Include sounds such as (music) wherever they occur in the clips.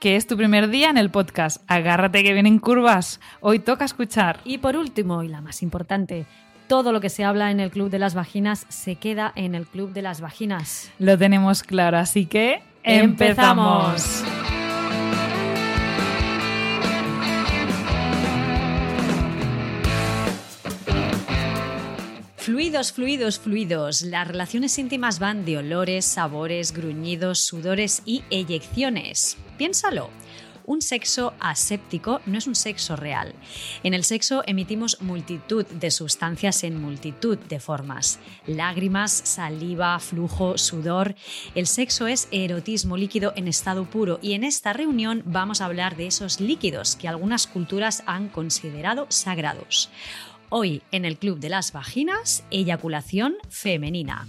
que es tu primer día en el podcast. Agárrate que vienen curvas. Hoy toca escuchar. Y por último, y la más importante, todo lo que se habla en el Club de las Vaginas se queda en el Club de las Vaginas. Lo tenemos claro, así que empezamos. Fluidos, fluidos, fluidos. Las relaciones íntimas van de olores, sabores, gruñidos, sudores y eyecciones. Piénsalo. Un sexo aséptico no es un sexo real. En el sexo emitimos multitud de sustancias en multitud de formas. Lágrimas, saliva, flujo, sudor. El sexo es erotismo líquido en estado puro y en esta reunión vamos a hablar de esos líquidos que algunas culturas han considerado sagrados. Hoy en el Club de las Vaginas, eyaculación femenina.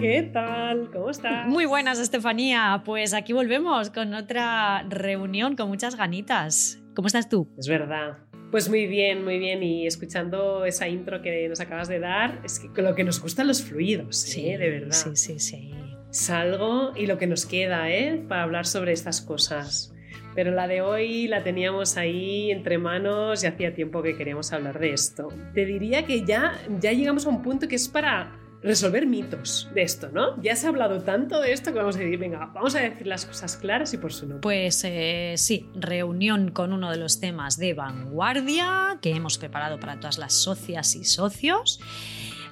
¿Qué tal? ¿Cómo estás? Muy buenas, Estefanía. Pues aquí volvemos con otra reunión con muchas ganitas. ¿Cómo estás tú? Es verdad. Pues muy bien, muy bien. Y escuchando esa intro que nos acabas de dar, es que lo que nos gustan los fluidos, sí, de verdad. Sí, sí, sí. Salgo y lo que nos queda, ¿eh? Para hablar sobre estas cosas. Pero la de hoy la teníamos ahí entre manos y hacía tiempo que queríamos hablar de esto. Te diría que ya, ya llegamos a un punto que es para resolver mitos de esto, ¿no? Ya se ha hablado tanto de esto que vamos a decir, venga, vamos a decir las cosas claras y por su nombre. Pues eh, sí, reunión con uno de los temas de vanguardia que hemos preparado para todas las socias y socios.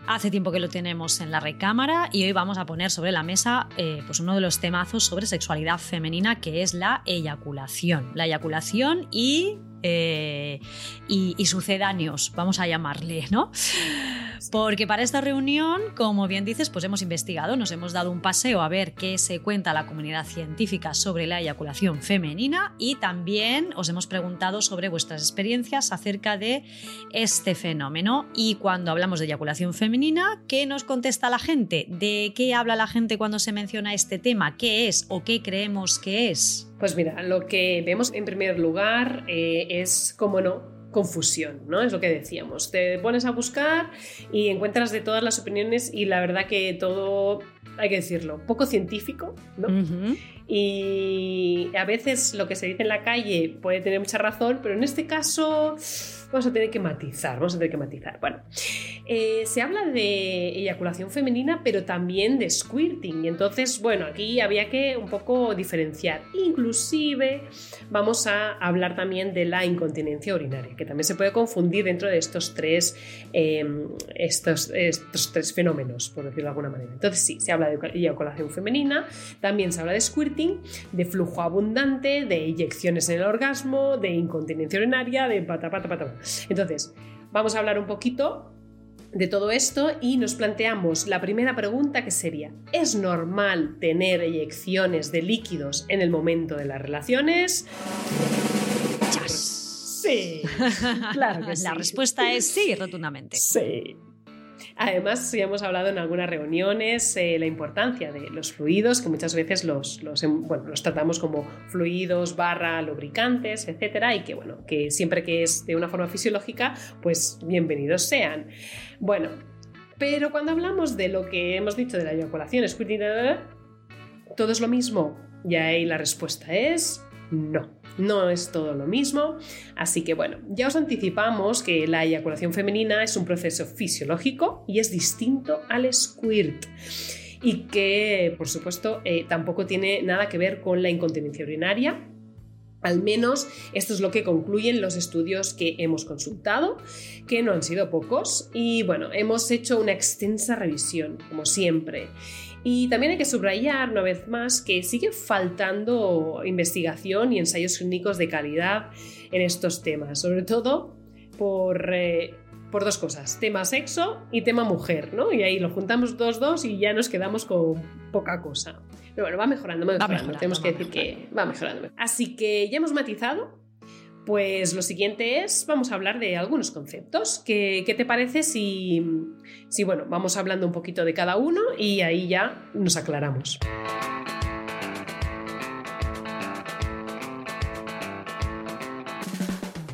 Hace tiempo que lo tenemos en la recámara y hoy vamos a poner sobre la mesa eh, pues uno de los temazos sobre sexualidad femenina que es la eyaculación. La eyaculación y, eh, y, y sucedáneos, vamos a llamarle, ¿no? Porque para esta reunión, como bien dices, pues hemos investigado, nos hemos dado un paseo a ver qué se cuenta la comunidad científica sobre la eyaculación femenina y también os hemos preguntado sobre vuestras experiencias acerca de este fenómeno. Y cuando hablamos de eyaculación femenina, ¿qué nos contesta la gente? ¿De qué habla la gente cuando se menciona este tema? ¿Qué es o qué creemos que es? Pues mira, lo que vemos en primer lugar eh, es, como no, confusión, ¿no? Es lo que decíamos. Te pones a buscar y encuentras de todas las opiniones y la verdad que todo, hay que decirlo, poco científico, ¿no? Uh -huh. Y a veces lo que se dice en la calle puede tener mucha razón, pero en este caso vamos a tener que matizar, vamos a tener que matizar. Bueno, eh, se habla de eyaculación femenina, pero también de squirting. Y entonces, bueno, aquí había que un poco diferenciar. Inclusive vamos a hablar también de la incontinencia urinaria, que también se puede confundir dentro de estos tres, eh, estos, estos tres fenómenos, por decirlo de alguna manera. Entonces, sí, se habla de eyaculación femenina, también se habla de squirting, de flujo abundante, de eyecciones en el orgasmo, de incontinencia urinaria, de pata, pata, pata. Entonces, vamos a hablar un poquito de todo esto y nos planteamos la primera pregunta que sería, ¿es normal tener eyecciones de líquidos en el momento de las relaciones? Sí, claro que (laughs) sí. La respuesta es sí, rotundamente. Sí. Además, ya hemos hablado en algunas reuniones eh, la importancia de los fluidos, que muchas veces los, los, bueno, los tratamos como fluidos barra lubricantes, etcétera, y que, bueno, que siempre que es de una forma fisiológica, pues bienvenidos sean. Bueno, pero cuando hablamos de lo que hemos dicho de la eyaculación, todo es lo mismo. Y ahí la respuesta es no. No es todo lo mismo, así que bueno, ya os anticipamos que la eyaculación femenina es un proceso fisiológico y es distinto al squirt y que por supuesto eh, tampoco tiene nada que ver con la incontinencia urinaria, al menos esto es lo que concluyen los estudios que hemos consultado, que no han sido pocos. Y bueno, hemos hecho una extensa revisión, como siempre. Y también hay que subrayar una vez más que sigue faltando investigación y ensayos clínicos de calidad en estos temas, sobre todo por, eh, por dos cosas, tema sexo y tema mujer, ¿no? Y ahí lo juntamos dos, dos y ya nos quedamos con poca cosa. Pero bueno, va mejorando, va mejorando. mejorando, Tenemos que decir que va mejorando. Así que ya hemos matizado. Pues lo siguiente es, vamos a hablar de algunos conceptos. ¿Qué, te parece si, si, bueno, vamos hablando un poquito de cada uno y ahí ya nos aclaramos?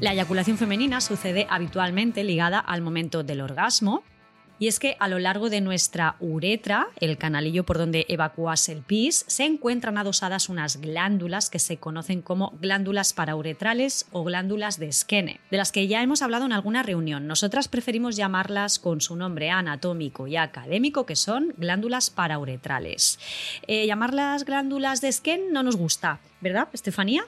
La eyaculación femenina sucede habitualmente ligada al momento del orgasmo. Y es que a lo largo de nuestra uretra, el canalillo por donde evacúas el pis, se encuentran adosadas unas glándulas que se conocen como glándulas parauretrales o glándulas de Skene, de las que ya hemos hablado en alguna reunión. Nosotras preferimos llamarlas con su nombre anatómico y académico, que son glándulas parauretrales. Eh, llamarlas glándulas de Skene no nos gusta, ¿verdad, Estefanía?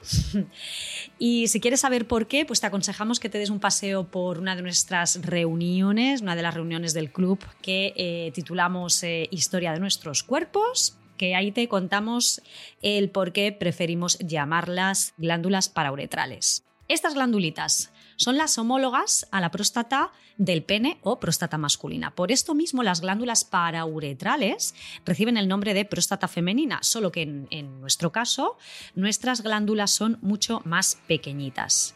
(laughs) y si quieres saber por qué, pues te aconsejamos que te des un paseo por una de nuestras reuniones, una de las reuniones del club que eh, titulamos eh, Historia de nuestros cuerpos que ahí te contamos el por qué preferimos llamarlas glándulas parauretrales. Estas glandulitas son las homólogas a la próstata del pene o próstata masculina. Por esto mismo las glándulas parauretrales reciben el nombre de próstata femenina, solo que en nuestro caso nuestras glándulas son mucho más pequeñitas.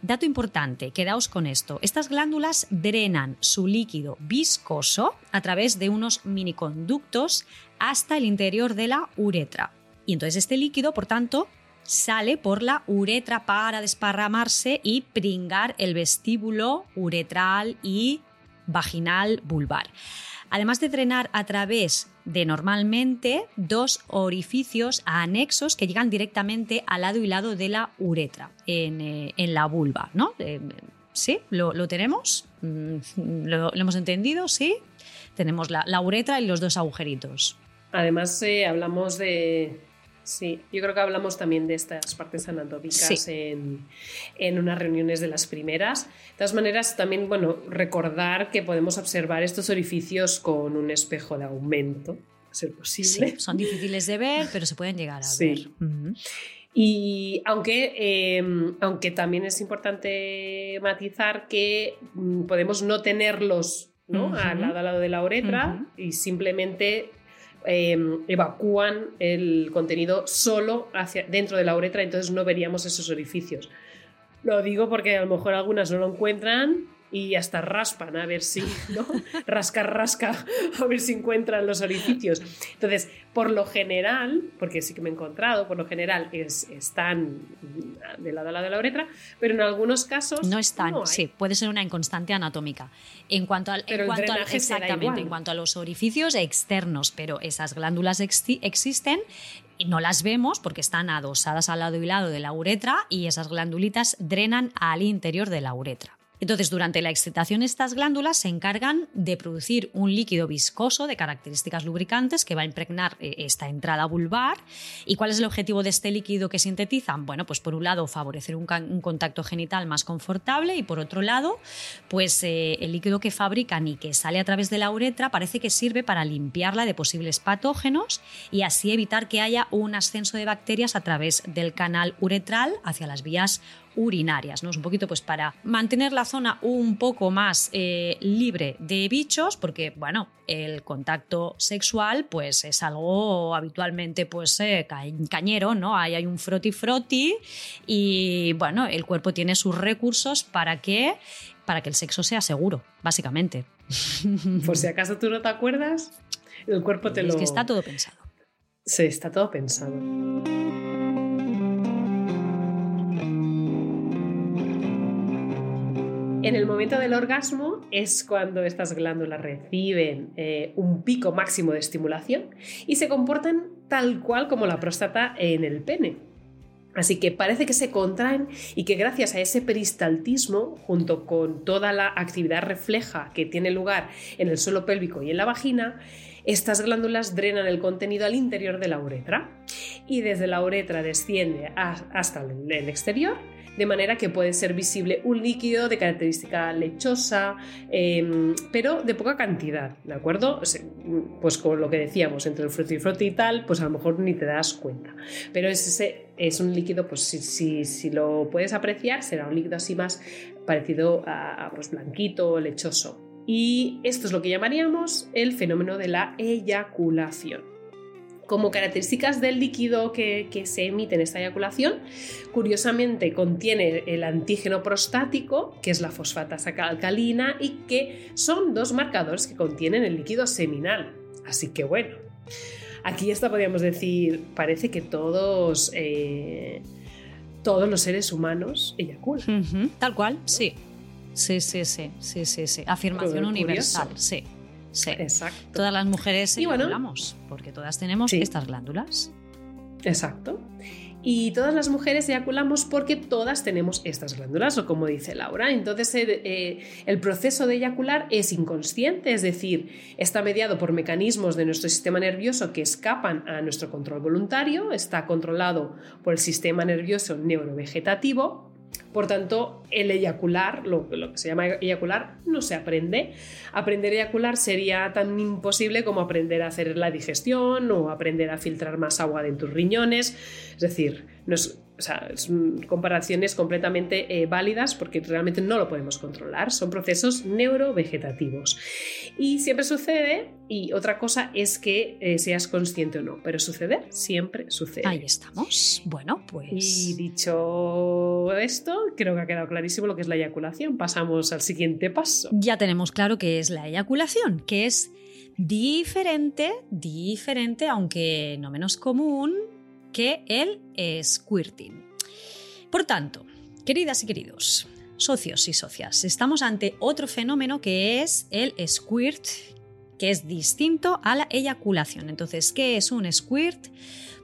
Dato importante, quedaos con esto. Estas glándulas drenan su líquido viscoso a través de unos miniconductos hasta el interior de la uretra. Y entonces este líquido, por tanto, sale por la uretra para desparramarse y pringar el vestíbulo uretral y vaginal vulvar. Además de drenar a través de normalmente dos orificios anexos que llegan directamente al lado y lado de la uretra, en, eh, en la vulva, ¿no? Eh, ¿Sí? ¿Lo, lo tenemos? Mm, ¿Lo, ¿Lo, hemos entendido? ¿Sí? Tenemos la, la, uretra y los dos agujeritos. Además, eh, hablamos de, Sí, yo creo que hablamos también de estas partes anatómicas sí. en, en, unas reuniones de las primeras. De todas maneras, también, bueno, recordar que podemos observar estos orificios con un espejo de aumento, a ser posible. Sí, son difíciles de ver, pero se pueden llegar a sí. ver. Uh -huh. Y aunque, eh, aunque también es importante matizar que mm, podemos no tenerlos ¿no? Uh -huh. al, lado, al lado de la uretra uh -huh. y simplemente eh, evacúan el contenido solo hacia dentro de la uretra, entonces no veríamos esos orificios. Lo digo porque a lo mejor algunas no lo encuentran y hasta raspan a ver si, (laughs) ¿no? rasca, rasca, a ver si encuentran los orificios. Entonces, por lo general, porque sí que me he encontrado, por lo general es, están de lado a lado de la uretra, pero en algunos casos no están, no sí, puede ser una inconstancia anatómica. En cuanto al, pero en cuanto al exactamente, en cuanto a los orificios externos, pero esas glándulas ex existen y no las vemos porque están adosadas al lado y lado de la uretra y esas glandulitas drenan al interior de la uretra. Entonces, durante la excitación, estas glándulas se encargan de producir un líquido viscoso de características lubricantes que va a impregnar eh, esta entrada vulvar. ¿Y cuál es el objetivo de este líquido que sintetizan? Bueno, pues por un lado, favorecer un, contacto genital más confortable y por otro lado, pues eh, el líquido que fabrican y que sale a través de la uretra parece que sirve para limpiarla de posibles patógenos y así evitar que haya un ascenso de bacterias a través del canal uretral hacia las vías urinarias, ¿no? Es un poquito pues para mantener la zona un poco más eh, libre de bichos, porque bueno, el contacto sexual pues es algo habitualmente pues eh, ca cañero, ¿no? Ahí hay un froti froti y bueno, el cuerpo tiene sus recursos para que para que el sexo sea seguro, básicamente. (laughs) Por si acaso tú no te acuerdas, el cuerpo te es lo... Es que está todo pensado. Sí, está todo pensado. En el momento del orgasmo es cuando estas glándulas reciben eh, un pico máximo de estimulación y se comportan tal cual como la próstata en el pene. Así que parece que se contraen y que gracias a ese peristaltismo, junto con toda la actividad refleja que tiene lugar en el suelo pélvico y en la vagina, estas glándulas drenan el contenido al interior de la uretra y desde la uretra desciende hasta el exterior de manera que puede ser visible un líquido de característica lechosa, em, pero de poca cantidad, ¿de acuerdo? Pues con lo que decíamos, entre el frutti y tal, pues a lo mejor ni te das cuenta. Pero ese es un líquido, pues si, si, lo puedes apreciar, será un líquido así más parecido a, pues, blanquito, lechoso. Y esto es lo que llamaríamos el fenómeno de la eyaculación. Como características del líquido que, se emite en esta eyaculación, curiosamente contiene el antígeno prostático, que es la fosfatasa alcalina, y que son dos marcadores que contienen el líquido seminal. Así que bueno, aquí esta podríamos decir, parece que todos, eh, todos los seres humanos eyaculan. Tal cual, sí. Sí, sí, sí, sí, sí, sí. Afirmación universal, sí. Sí. Exacto. Todas las mujeres eyaculamos, porque todas tenemos estas glándulas. Exacto. Y todas las mujeres eyaculamos porque todas tenemos estas glándulas, o como dice Laura. Entonces, eh, eh, el proceso de eyacular es inconsciente, es decir, está mediado por mecanismos de nuestro sistema nervioso que escapan a nuestro control voluntario, está controlado por el sistema nervioso neurovegetativo por tanto, el eyacular, lo, que se llama eyacular, no se aprende. Aprender a eyacular sería tan imposible como aprender a hacer la digestión o aprender a filtrar más agua de tus riñones. Es decir, no es, o sea, son comparaciones completamente eh, válidas porque realmente no lo podemos controlar. Son procesos neurovegetativos. Y siempre sucede, y otra cosa es que eh, seas consciente o no, pero suceder siempre sucede. Ahí estamos. Bueno, pues. Y dicho esto, creo que ha quedado clarísimo lo que es la eyaculación. Pasamos al siguiente paso. Ya tenemos claro qué es la eyaculación, que es diferente, diferente, aunque no menos común que el squirting. Por tanto, queridas y queridos, socios y socias, estamos ante otro fenómeno que es el squirt, que es distinto a la eyaculación. Entonces, ¿qué es un squirt?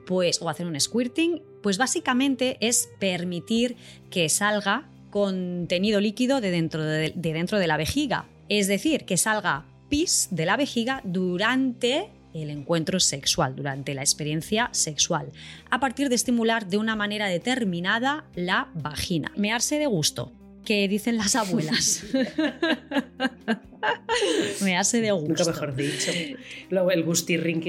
Pues, o hacer un squirting, pues básicamente es permitir que salga contenido líquido de dentro de, de dentro de la vejiga. Es decir, que salga pis de la vejiga durante el encuentro sexual, durante la experiencia sexual, a partir de estimular de una manera determinada la vagina. Mearse de gusto, que dicen las abuelas. (laughs) Me hace de gusto. Nunca mejor dicho. Luego el gustirrin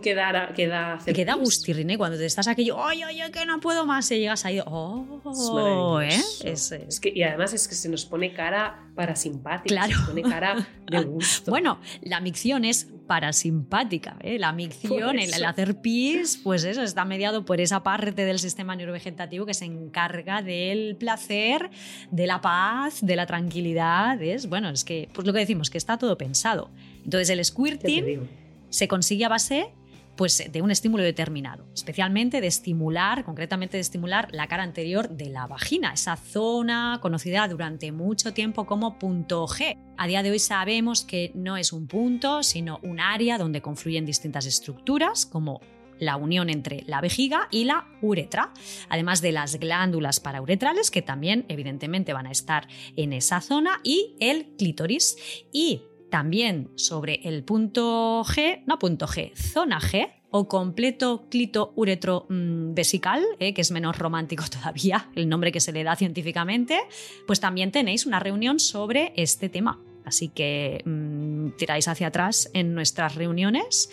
queda, queda Queda gustirrin, ¿eh? Cuando te estás aquello, ¡ay, ay, ay, que no puedo más! Y llegas ahí, ¡oh! ¿eh? Es, es que, y además es que se nos pone cara parasimpática. Claro. Se pone cara de (laughs) gusto. bueno, la micción es parasimpática. ¿eh? La micción, el, el, hacer pis, pues eso, está mediado por esa parte del sistema neurovegetativo que se encarga del placer, de la paz, de la tranquilidad. Es, bueno, es que, pues lo que decimos, que está todo pensado. Entonces el squirting se consigue a base pues, de un estímulo determinado, especialmente de estimular, concretamente de estimular la cara anterior de la vagina, esa zona conocida durante mucho tiempo como punto G. A día de hoy sabemos que no es un punto, sino un área donde confluyen distintas estructuras, como la unión entre la vejiga y la uretra, además de las glándulas parauretrales que también evidentemente van a estar en esa zona y el clítoris y también sobre el punto G, no punto G, zona G, o completo clito uretro mm, vesical, eh, que es menos romántico (laughs) todavía, el nombre que se le da científicamente, pues también tenéis una reunión sobre este tema. Así que mm, tiráis hacia atrás en nuestras reuniones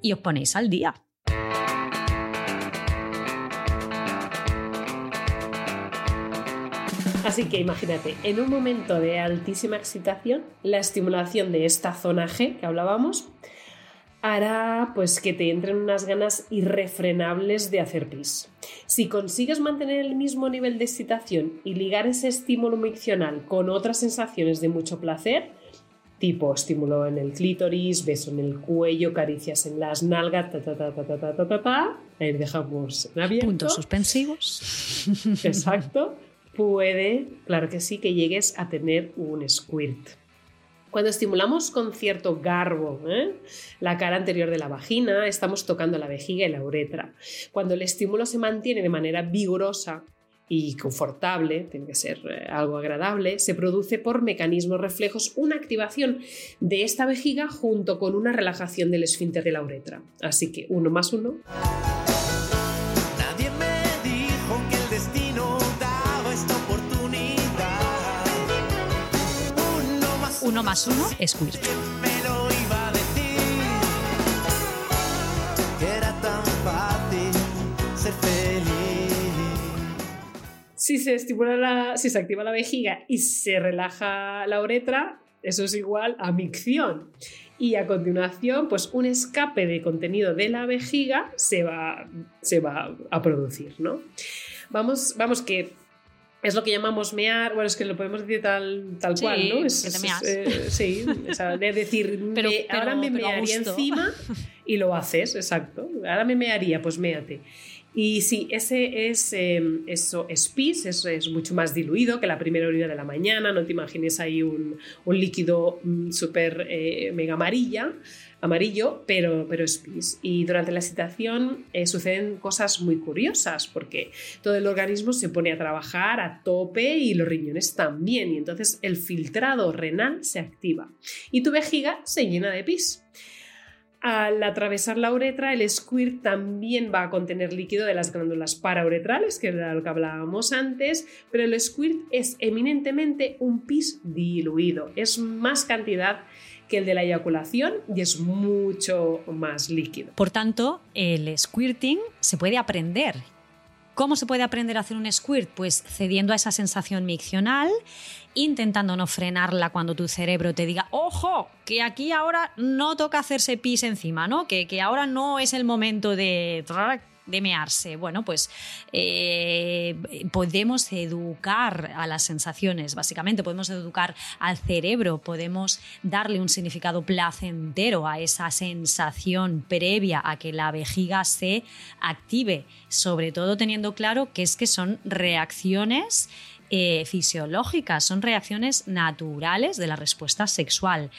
y os ponéis al día. Así que imagínate, en un momento de altísima excitación, la estimulación de esta zona G que hablábamos hará pues que te entren unas ganas irrefrenables de hacer pis. Si consigues mantener el mismo nivel de excitación y ligar ese estímulo miccional con otras sensaciones de mucho placer, tipo estímulo en el clítoris, beso en el cuello, caricias en las nalgas, ta ta ta ta ta ta ta, ta, ahí dejamos en abierto. Puntos suspensivos. Exacto. Puede, claro que sí, que llegues a tener un squirt. Cuando estimulamos con cierto garbo ¿eh? la cara anterior de la vagina, estamos tocando la vejiga y la uretra. Cuando el estímulo se mantiene de manera vigorosa y confortable, tiene que ser eh, algo agradable, se produce por mecanismos reflejos una activación de esta vejiga junto con una relajación del esfínter de la uretra. Así que uno más uno. Era tan fácil ser feliz. Si se estimula la, si se activa la vejiga y se relaja la uretra, eso es igual a micción. Y a continuación, pues un escape de contenido de la vejiga se va, se va a producir, ¿no? Vamos, vamos que es lo que llamamos mear, bueno, es que lo podemos decir tal, tal Sí, cual, ¿no? Es, que te es- meas. eh, sí, o sea, de decir, (laughs) Pero- me- pero- ahora me mearía encima (laughs) y lo haces, exacto. Ahora me mearía, pues méate. Y sí, ese es eh, eso es pis, es, mucho más diluido que la primera orina de la mañana. No te imagines ahí un, un líquido mm, súper eh, mega amarilla, amarillo, pero, pero es pis. Y durante la excitación eh, suceden cosas muy curiosas porque todo el organismo se pone a trabajar a tope y los riñones también. Y entonces el filtrado renal se activa y tu vejiga se llena de pis. Al atravesar la uretra, el squirt también va a contener líquido de las glándulas parauretrales, que era lo que hablábamos antes, pero el squirt es eminentemente un pis diluido, es más cantidad que el de la eyaculación y es mucho más líquido. Por tanto, el squirting se puede aprender. ¿Cómo se puede aprender a hacer un squirt? Pues cediendo a esa sensación miccional, intentando no frenarla cuando tu cerebro te diga, ojo, que aquí ahora no toca hacerse pis encima, ¿no? Que, que ahora no es el momento de de mearse. Bueno, pues eh, podemos educar a las sensaciones, básicamente, podemos educar al cerebro, podemos darle un significado placentero a esa sensación previa a que la vejiga se active, sobre todo teniendo claro que es que son reacciones eh, fisiológicas, son reacciones naturales de la respuesta sexual.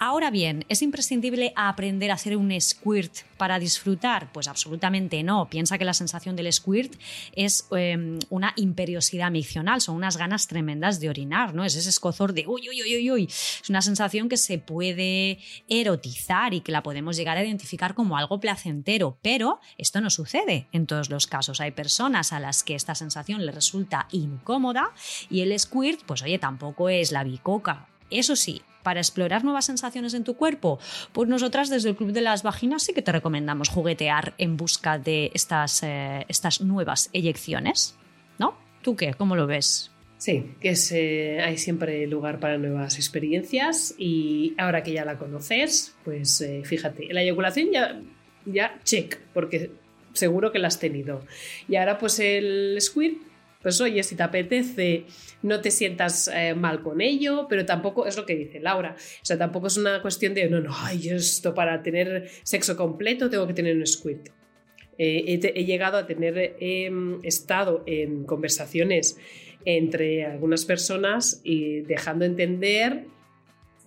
Ahora bien, ¿es imprescindible aprender a hacer un squirt para disfrutar? Pues absolutamente no. Piensa que la sensación del squirt es eh, una imperiosidad miccional, son unas ganas tremendas de orinar, ¿no? Es ese escozor de uy, uy, uy, uy, uy. Es una sensación que se puede erotizar y que la podemos llegar a identificar como algo placentero, pero esto no sucede en todos los casos. Hay personas a las que esta sensación les resulta incómoda y el squirt, pues oye, tampoco es la bicoca. Eso sí, para explorar nuevas sensaciones en tu cuerpo, pues nosotras desde el Club de las Vaginas sí que te recomendamos juguetear en busca de estas, eh, estas nuevas eyecciones, ¿no? ¿Tú qué? ¿Cómo lo ves? Sí, que es, eh, hay siempre lugar para nuevas experiencias y ahora que ya la conoces, pues eh, fíjate, la eyaculación ya, ya check, porque seguro que la has tenido. Y ahora pues el squirt, pues oye, si te apetece, no te sientas eh, mal con ello, pero tampoco es lo que dice Laura. O sea, tampoco es una cuestión de, no, no, ay, esto para tener sexo completo tengo que tener un squirt. Eh, he, llegado a tener, he estado en conversaciones entre algunas personas y dejando entender,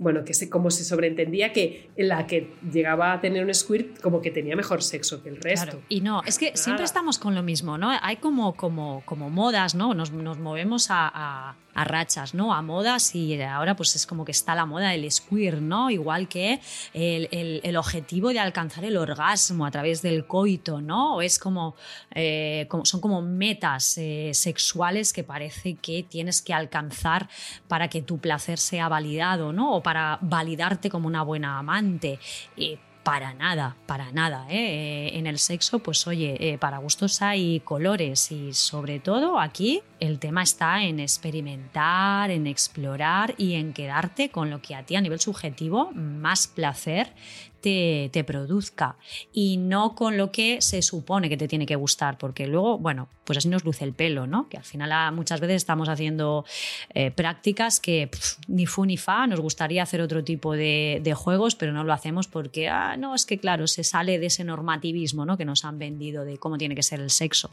bueno, que se, como se sobreentendía que la que llegaba a tener un squirt como que tenía mejor sexo que el resto. Claro. Y no, es que Nada. siempre estamos con lo mismo, ¿no? Hay como, como, como modas, ¿no? Nos, nos movemos a, a- a rachas, ¿no? A modas y ahora pues es como que está la moda del squirt, ¿no? Igual que el, el- objetivo de alcanzar el orgasmo a través del coito, ¿no? O es como, eh, como- son como metas eh, sexuales que parece que tienes que alcanzar para que tu placer sea validado, ¿no? O para validarte como una buena amante. Y para nada, para nada. ¿eh? Eh, En el sexo, pues oye, eh, para gustos hay colores y sobre todo aquí el tema está en experimentar, en explorar y en quedarte con lo que a ti a nivel subjetivo más placer te, produzca y no con lo que se supone que te tiene que gustar, porque luego, bueno, pues así nos luce el pelo, ¿no? Que al final ah, muchas veces estamos haciendo eh, prácticas que ni fu ni fa, nos gustaría hacer otro tipo de, de juegos, pero no lo hacemos porque, ah, no, es que claro, se sale de ese normativismo ¿no? que nos han vendido de cómo tiene que ser el sexo.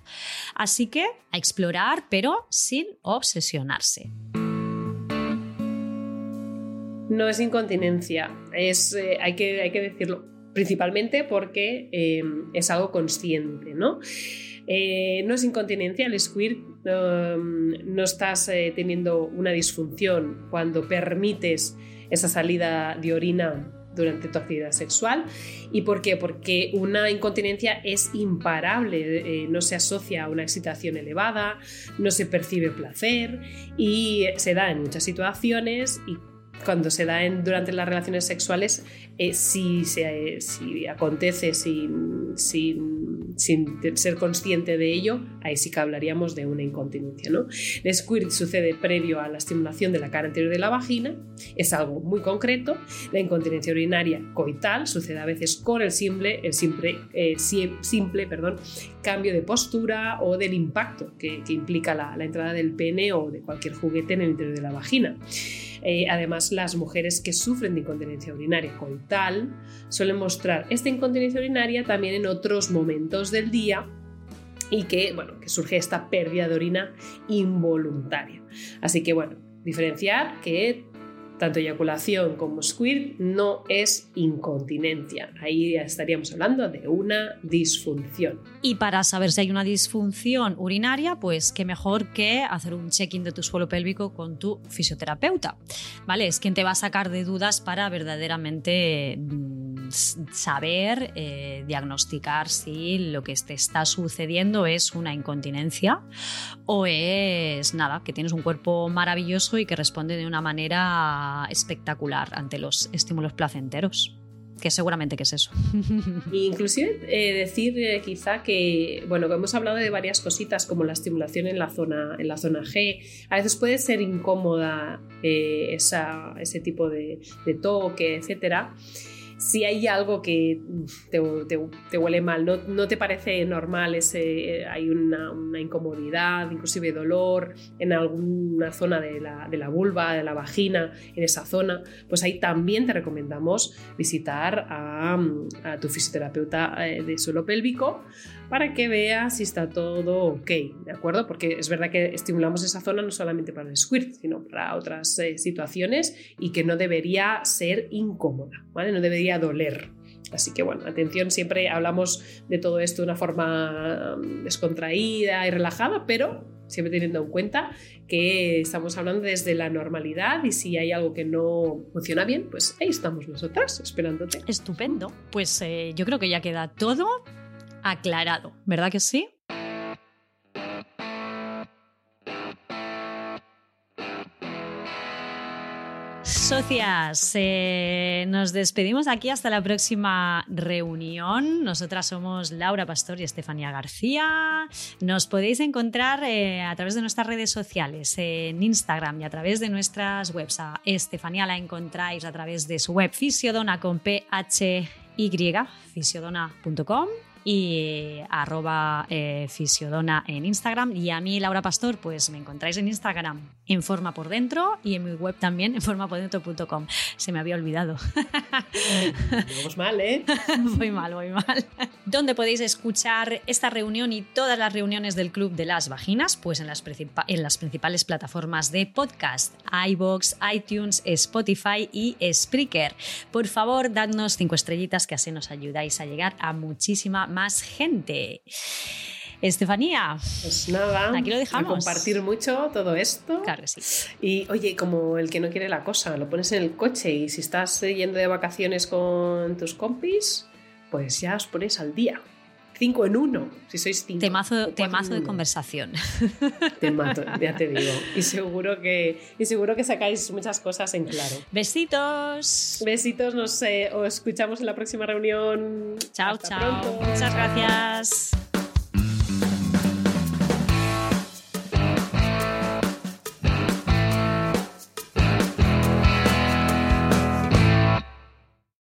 Así que a explorar, pero sin obsesionarse. No es incontinencia, es, eh, hay, que, hay que decirlo principalmente porque eh, es algo consciente, ¿no? Eh, no es incontinencia, el squirt um, no estás teniendo una disfunción cuando permites esa salida de orina durante tu actividad sexual. ¿Y por qué? Porque una incontinencia es imparable, no se asocia a una excitación elevada, no se percibe placer y se da en muchas situaciones y cuando se da en- durante las relaciones sexuales, eh, si, se, eh, si acontece sin, sin, sin ser consciente de ello, ahí sí que hablaríamos de una incontinencia. ¿no? El squirt sucede previo a la estimulación de la cara anterior de la vagina, es algo muy concreto. La incontinencia urinaria coital sucede a veces con el simple, el simple, eh, simple perdón, cambio de postura o del impacto que, que implica la, la entrada del pene o de cualquier juguete en el interior de la vagina. Eh, además, las mujeres que sufren de incontinencia urinaria coital suelen mostrar esta incontinencia urinaria también en otros momentos del día y que, bueno, que surge esta pérdida de orina involuntaria. Así que, bueno, diferenciar que tanto eyaculación como squirt no es incontinencia. Ahí estaríamos hablando de una disfunción. Y para saber si hay una disfunción urinaria, pues qué mejor que hacer un check-in de tu suelo pélvico con tu fisioterapeuta. ¿Vale? Es quien te va a sacar de dudas para verdaderamente mm, saber, eh, diagnosticar si lo que te está sucediendo es una incontinencia o es nada, que tienes un cuerpo maravilloso y que responde de una manera espectacular ante los estímulos placenteros. Que seguramente que es eso. (laughs) Inclusive eh, decir eh, quizá que, bueno, hemos hablado de varias cositas como la estimulación en la zona, en la zona G. A veces puede ser incómoda esa- ese tipo de, de toque, etcétera. Si hay algo que te, te- huele mal, no, te parece normal, ese, hay una, incomodidad, inclusive dolor en alguna zona de la, vulva, de la vagina, en esa zona, pues ahí también te recomendamos visitar a, tu fisioterapeuta eh, de suelo pélvico para que veas si está todo ok, ¿de acuerdo? Porque es verdad que estimulamos esa zona no solamente para el squirt, sino para otras eh, situaciones y que no debería ser incómoda, ¿vale? No debería doler. Así que bueno, atención, siempre hablamos de todo esto de una forma mm, descontraída y relajada, pero siempre teniendo en cuenta que estamos hablando desde la normalidad y si hay algo que no funciona bien, pues ahí estamos nosotras esperándote. Estupendo. Pues eh, yo creo que ya queda todo aclarado, ¿verdad que sí? Socias, eh, nos despedimos aquí hasta la próxima reunión. Nosotras somos Laura Pastor y Estefanía García. Nos podéis encontrar eh, a través de nuestras redes sociales, en Instagram y a través de nuestras webs. A Estefanía la encontráis a través de su web fisiodona con PHY, fisiodona.com y arroba eh, fisiodona en Instagram y a mí Laura Pastor pues me encontráis en Instagram en forma por dentro y en mi web también en formapordentro.com se me había olvidado Vamos mal, ¿eh? (laughs) voy mal, voy mal. ¿Dónde podéis escuchar esta reunión y todas las reuniones del Club de las Vaginas? Pues en las, en las principales plataformas de podcast, iBox, iTunes, Spotify y Spreaker. Por favor, dadnos cinco estrellitas que así nos ayudáis a llegar a muchísima más gente. Estefanía, Pues nada, Aquí lo dejamos. a compartir mucho todo esto. claro que sí. Y oye, como el que no quiere la cosa, lo pones en el coche y si estás yendo de vacaciones con tus compis, pues ya os ponéis al día. Cinco en uno, si sois cinco. Temazo, temazo de conversación. (laughs) Te mato, ya te digo. Y seguro que, y seguro que sacáis muchas cosas en claro. Besitos. Besitos, nos eh, os escuchamos en la próxima reunión. Chao, Hasta chao. pronto. Muchas gracias.